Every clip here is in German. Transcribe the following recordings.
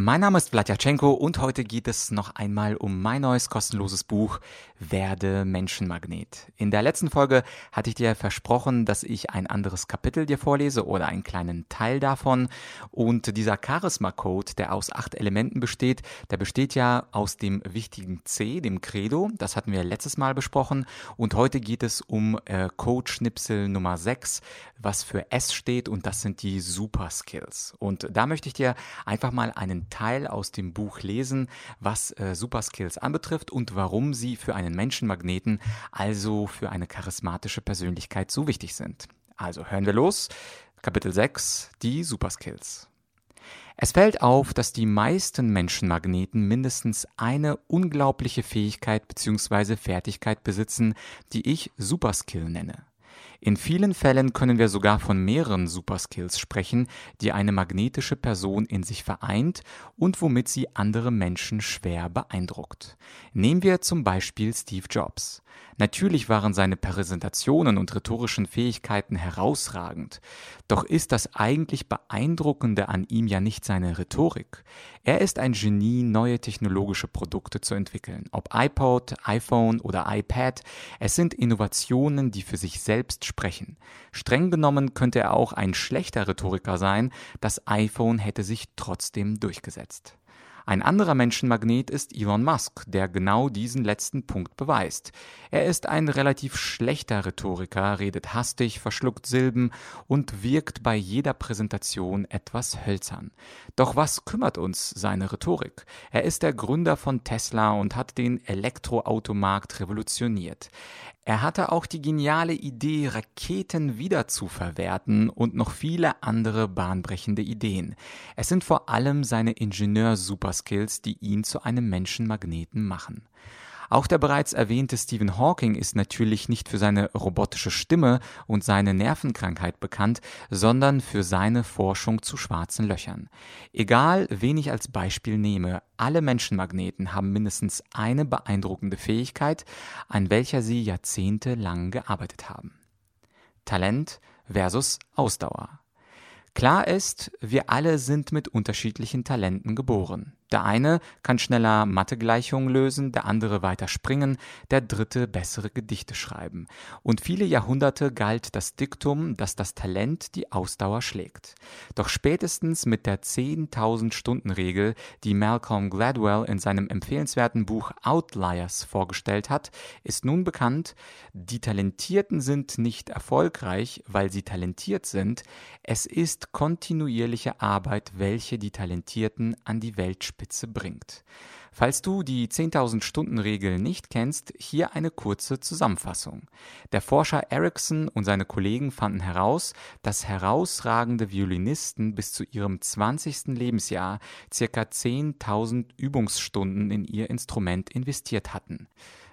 Mein Name ist Vladyachenko und heute geht es noch einmal um mein neues kostenloses Buch Werde Menschenmagnet. In der letzten Folge hatte ich dir versprochen, dass ich ein anderes Kapitel dir vorlese oder einen kleinen Teil davon. Und dieser Charisma-Code, der aus acht Elementen besteht, der besteht ja aus dem wichtigen C, dem Credo. Das hatten wir letztes Mal besprochen. Und heute geht es um äh, Code-Schnipsel Nummer 6, was für S steht und das sind die Super Skills. Und da möchte ich dir einfach mal einen Teil aus dem Buch lesen, was äh, Super Skills anbetrifft und warum sie für einen Menschenmagneten, also für eine charismatische Persönlichkeit so wichtig sind. Also hören wir los. Kapitel 6, die Super Skills. Es fällt auf, dass die meisten Menschenmagneten mindestens eine unglaubliche Fähigkeit bzw. Fertigkeit besitzen, die ich Superskill nenne. In vielen Fällen können wir sogar von mehreren Superskills sprechen, die eine magnetische Person in sich vereint und womit sie andere Menschen schwer beeindruckt. Nehmen wir zum Beispiel Steve Jobs. Natürlich waren seine Präsentationen und rhetorischen Fähigkeiten herausragend. Doch ist das eigentlich Beeindruckende an ihm ja nicht seine Rhetorik. Er ist ein Genie, neue technologische Produkte zu entwickeln. Ob iPod, iPhone oder iPad, es sind Innovationen, die für sich selbst sprechen. Streng genommen könnte er auch ein schlechter Rhetoriker sein, das iPhone hätte sich trotzdem durchgesetzt. Ein anderer Menschenmagnet ist Elon Musk, der genau diesen letzten Punkt beweist. Er ist ein relativ schlechter Rhetoriker, redet hastig, verschluckt Silben und wirkt bei jeder Präsentation etwas hölzern. Doch was kümmert uns seine Rhetorik? Er ist der Gründer von Tesla und hat den Elektroautomarkt revolutioniert. Er hatte auch die geniale Idee, Raketen wiederzuverwerten und noch viele andere bahnbrechende Ideen. Es sind vor allem seine Ingenieur-Superskills, die ihn zu einem Menschenmagneten machen. Auch der bereits erwähnte Stephen Hawking ist natürlich nicht für seine robotische Stimme und seine Nervenkrankheit bekannt, sondern für seine Forschung zu schwarzen Löchern. Egal, wen ich als Beispiel nehme, alle Menschenmagneten haben mindestens eine beeindruckende Fähigkeit, an welcher sie jahrzehntelang gearbeitet haben. Talent versus Ausdauer. Klar ist, wir alle sind mit unterschiedlichen Talenten geboren. Der eine kann schneller Mathegleichungen lösen, der andere weiter springen, der dritte bessere Gedichte schreiben. Und viele Jahrhunderte galt das Diktum, dass das Talent die Ausdauer schlägt. Doch spätestens mit der 10.000 Stunden Regel, die Malcolm Gladwell in seinem empfehlenswerten Buch Outliers vorgestellt hat, ist nun bekannt, die Talentierten sind nicht erfolgreich, weil sie talentiert sind, es ist kontinuierliche Arbeit, welche die Talentierten an die Welt Spitze bringt. Falls du die 10.000 Stunden Regel nicht kennst, hier eine kurze Zusammenfassung. Der Forscher Ericsson und seine Kollegen fanden heraus, dass herausragende Violinisten bis zu ihrem 20. Lebensjahr ca. 10.000 Übungsstunden in ihr Instrument investiert hatten.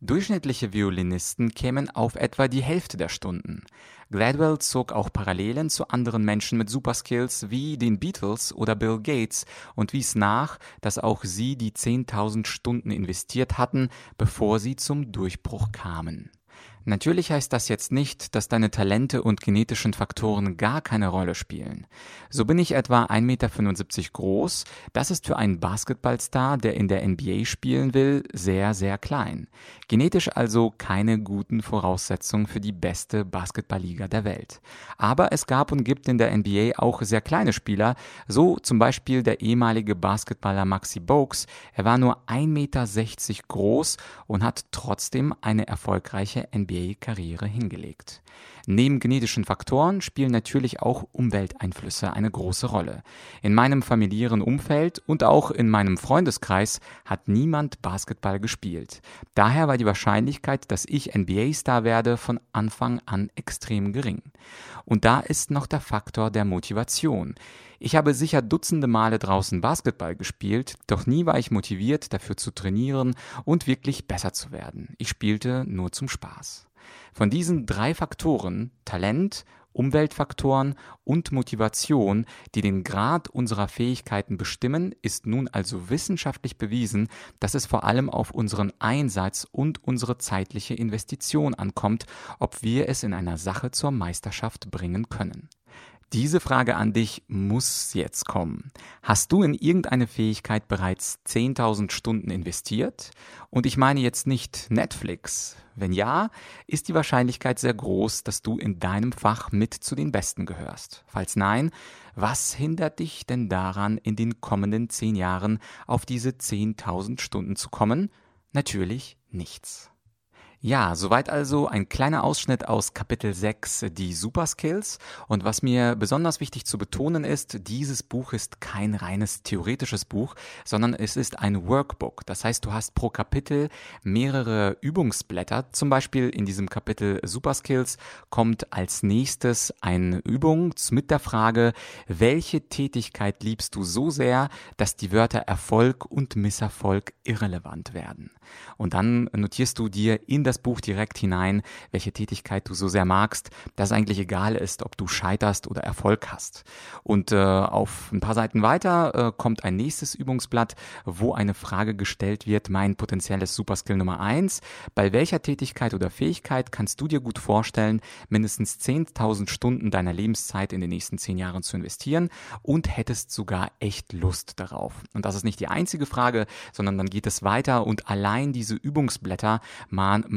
Durchschnittliche Violinisten kämen auf etwa die Hälfte der Stunden. Gladwell zog auch Parallelen zu anderen Menschen mit Superskills wie den Beatles oder Bill Gates und wies nach, dass auch sie die 10.000 Stunden investiert hatten, bevor sie zum Durchbruch kamen. Natürlich heißt das jetzt nicht, dass deine Talente und genetischen Faktoren gar keine Rolle spielen. So bin ich etwa 1,75 Meter groß. Das ist für einen Basketballstar, der in der NBA spielen will, sehr, sehr klein. Genetisch also keine guten Voraussetzungen für die beste Basketballliga der Welt. Aber es gab und gibt in der NBA auch sehr kleine Spieler, so zum Beispiel der ehemalige Basketballer Maxi Bogues. Er war nur 1,60 Meter groß und hat trotzdem eine erfolgreiche NBA NBA-Karriere hingelegt. Neben genetischen Faktoren spielen natürlich auch Umwelteinflüsse eine große Rolle. In meinem familiären Umfeld und auch in meinem Freundeskreis hat niemand Basketball gespielt. Daher war die Wahrscheinlichkeit, dass ich NBA-Star werde, von Anfang an extrem gering. Und da ist noch der Faktor der Motivation. Ich habe sicher dutzende Male draußen Basketball gespielt, doch nie war ich motiviert, dafür zu trainieren und wirklich besser zu werden. Ich spielte nur zum Spaß. Von diesen drei Faktoren, Talent, Umweltfaktoren und Motivation, die den Grad unserer Fähigkeiten bestimmen, ist nun also wissenschaftlich bewiesen, dass es vor allem auf unseren Einsatz und unsere zeitliche Investition ankommt, ob wir es in einer Sache zur Meisterschaft bringen können. Diese Frage an dich muss jetzt kommen. Hast du in irgendeine Fähigkeit bereits 10.000 Stunden investiert? Und ich meine jetzt nicht Netflix. Wenn ja, ist die Wahrscheinlichkeit sehr groß, dass du in deinem Fach mit zu den Besten gehörst. Falls nein, was hindert dich denn daran, in den kommenden 10 Jahren auf diese 10.000 Stunden zu kommen? Natürlich nichts. Ja, soweit also ein kleiner Ausschnitt aus Kapitel 6, die Superskills. Und was mir besonders wichtig zu betonen ist, dieses Buch ist kein reines theoretisches Buch, sondern es ist ein Workbook. Das heißt, du hast pro Kapitel mehrere Übungsblätter. Zum Beispiel in diesem Kapitel Superskills kommt als nächstes eine Übung mit der Frage, welche Tätigkeit liebst du so sehr, dass die Wörter Erfolg und Misserfolg irrelevant werden. Und dann notierst du dir in das Buch direkt hinein, welche Tätigkeit du so sehr magst, dass eigentlich egal ist, ob du scheiterst oder Erfolg hast. Und äh, auf ein paar Seiten weiter äh, kommt ein nächstes Übungsblatt, wo eine Frage gestellt wird, mein potenzielles Superskill Nummer eins: Bei welcher Tätigkeit oder Fähigkeit kannst du dir gut vorstellen, mindestens 10.000 Stunden deiner Lebenszeit in den nächsten zehn Jahren zu investieren und hättest sogar echt Lust darauf? Und das ist nicht die einzige Frage, sondern dann geht es weiter und allein diese Übungsblätter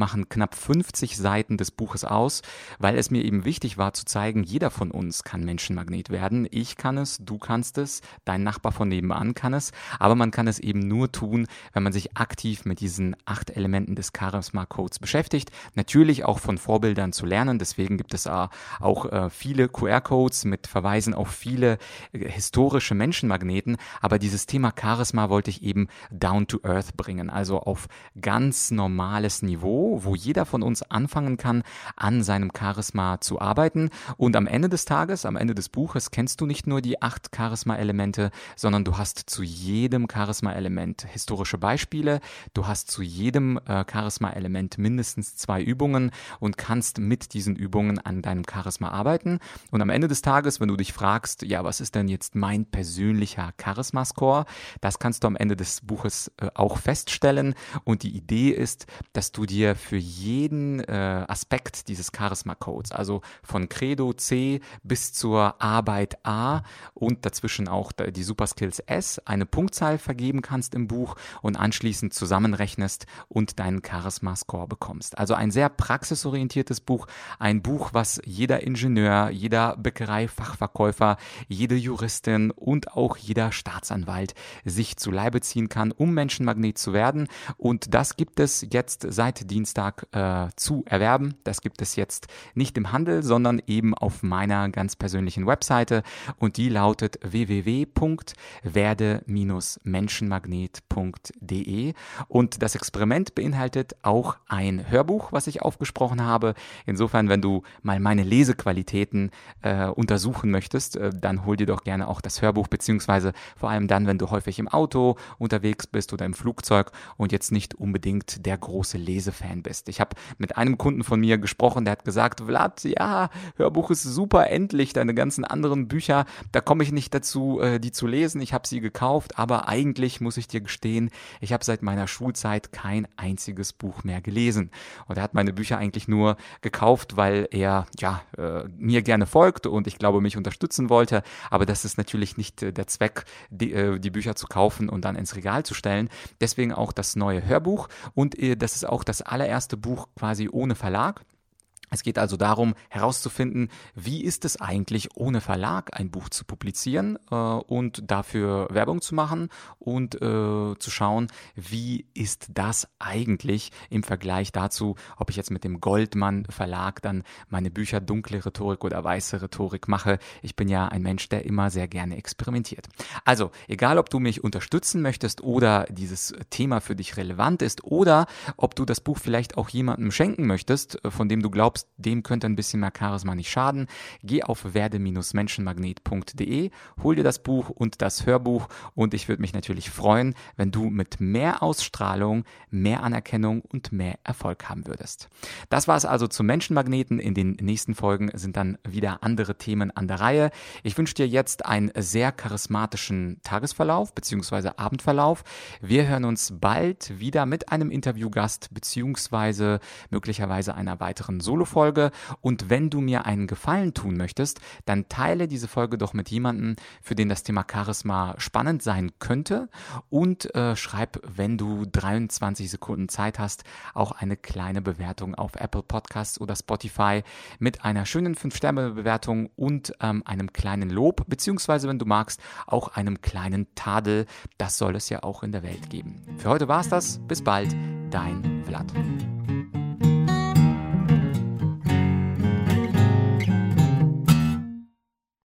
machen knapp 50 Seiten des Buches aus, weil es mir eben wichtig war zu zeigen, jeder von uns kann Menschenmagnet werden. Ich kann es, du kannst es, dein Nachbar von nebenan kann es, aber man kann es eben nur tun, wenn man sich aktiv mit diesen acht Elementen des Charisma Codes beschäftigt. Natürlich auch von Vorbildern zu lernen. Deswegen gibt es auch äh, viele QR-Codes mit Verweisen auf viele äh, historische Menschenmagneten. Aber dieses Thema Charisma wollte ich eben down to earth bringen, also auf ganz normales Niveau, wo jeder von uns anfangen kann, an seinem Charisma zu arbeiten. Und am Ende des Tages, am Ende des Buches, kennst du nicht nur die acht Charisma-Elemente, sondern du hast zu jedem Charisma-Element historische Beispiele. Du hast zu jedem äh, Charisma-Element mindestens zwei Übungen und kannst mit diesen Übungen an deinem Charisma arbeiten. Und am Ende des Tages, wenn du dich fragst, ja, was ist denn jetzt mein persönlicher Charisma-Score? Das kannst du am Ende des Buches äh, auch feststellen. Und die Idee ist, dass du dir für jeden äh, Aspekt dieses Charisma-Codes, also von Credo C bis zur Arbeit A und dazwischen auch die Superskills S, eine Punktzahl vergeben kannst im Buch und anschließend zusammenrechnest und deinen Charisma-Score bekommst. Also ein sehr praxisorientiertes Buch, ein Buch, was jeder Ingenieur, jeder Bäckereifachverkäufer, jede Juristin und auch jeder Staatsanwalt sich zu Leibe ziehen kann, um Menschenmagnet zu werden. Und das gibt es jetzt seit Dienstag äh, zu erwerben. Das gibt es jetzt nicht im Handel, sondern eben auf meiner ganz persönlichen Webseite und die lautet www.werde-menschenmagnet.de und das Experiment beinhaltet auch ein Hörbuch, was ich aufgesprochen habe. Insofern, wenn du mal meine Lesequalitäten äh, untersuchen möchtest, äh, dann hol dir doch gerne auch das Hörbuch, beziehungsweise vor allem dann, wenn du häufig im Auto unterwegs bist oder im Flugzeug und jetzt nicht unbedingt der große Lesefan bist. Ich habe mit einem Kunden von mir gesprochen, der hat gesagt, Vlad, ja, Hörbuch ist super, endlich, deine ganzen anderen Bücher, da komme ich nicht dazu, äh, die zu lesen. Ich habe sie gekauft, aber eigentlich muss ich dir gestehen, ich habe seit meiner Schulzeit kein einziges Buch mehr gelesen. Und er hat meine Bücher eigentlich nur gekauft, weil er ja äh, mir gerne folgt und ich glaube mich unterstützen wollte. Aber das ist natürlich nicht äh, der Zweck, die, äh, die Bücher zu kaufen und dann ins Regal zu stellen. Deswegen auch das neue Hörbuch und äh, das ist auch das allererste Buch quasi ohne Verlag. Es geht also darum, herauszufinden, wie ist es eigentlich, ohne Verlag ein Buch zu publizieren äh, und dafür Werbung zu machen und äh, zu schauen, wie ist das eigentlich im Vergleich dazu, ob ich jetzt mit dem Goldmann Verlag dann meine Bücher dunkle Rhetorik oder weiße Rhetorik mache. Ich bin ja ein Mensch, der immer sehr gerne experimentiert. Also, egal ob du mich unterstützen möchtest oder dieses Thema für dich relevant ist oder ob du das Buch vielleicht auch jemandem schenken möchtest, von dem du glaubst, glaubt, dem könnte ein bisschen mehr Charisma nicht schaden, geh auf werde-menschenmagnet.de, hol dir das Buch und das Hörbuch und ich würde mich natürlich freuen, wenn du mit mehr Ausstrahlung, mehr Anerkennung und mehr Erfolg haben würdest. Das war es also zu Menschenmagneten. In den nächsten Folgen sind dann wieder andere Themen an der Reihe. Ich wünsche dir jetzt einen sehr charismatischen Tagesverlauf bzw. Abendverlauf. Wir hören uns bald wieder mit einem Interviewgast bzw. möglicherweise einer weiteren Solo-Folge. Und wenn du mir einen Gefallen tun möchtest, dann teile diese Folge doch mit jemandem, für den das Thema Charisma spannend sein könnte und äh, schreib, wenn du 23 Sekunden Zeit hast, auch eine kleine Bewertung auf Apple Podcasts oder Spotify mit einer schönen 5-Sterne-Bewertung und ähm, einem kleinen Lob, beziehungsweise wenn du magst, auch einem kleinen Tadel. Das soll es ja auch in der Welt geben. Für heute war's das. Bis bald, dein Vlad.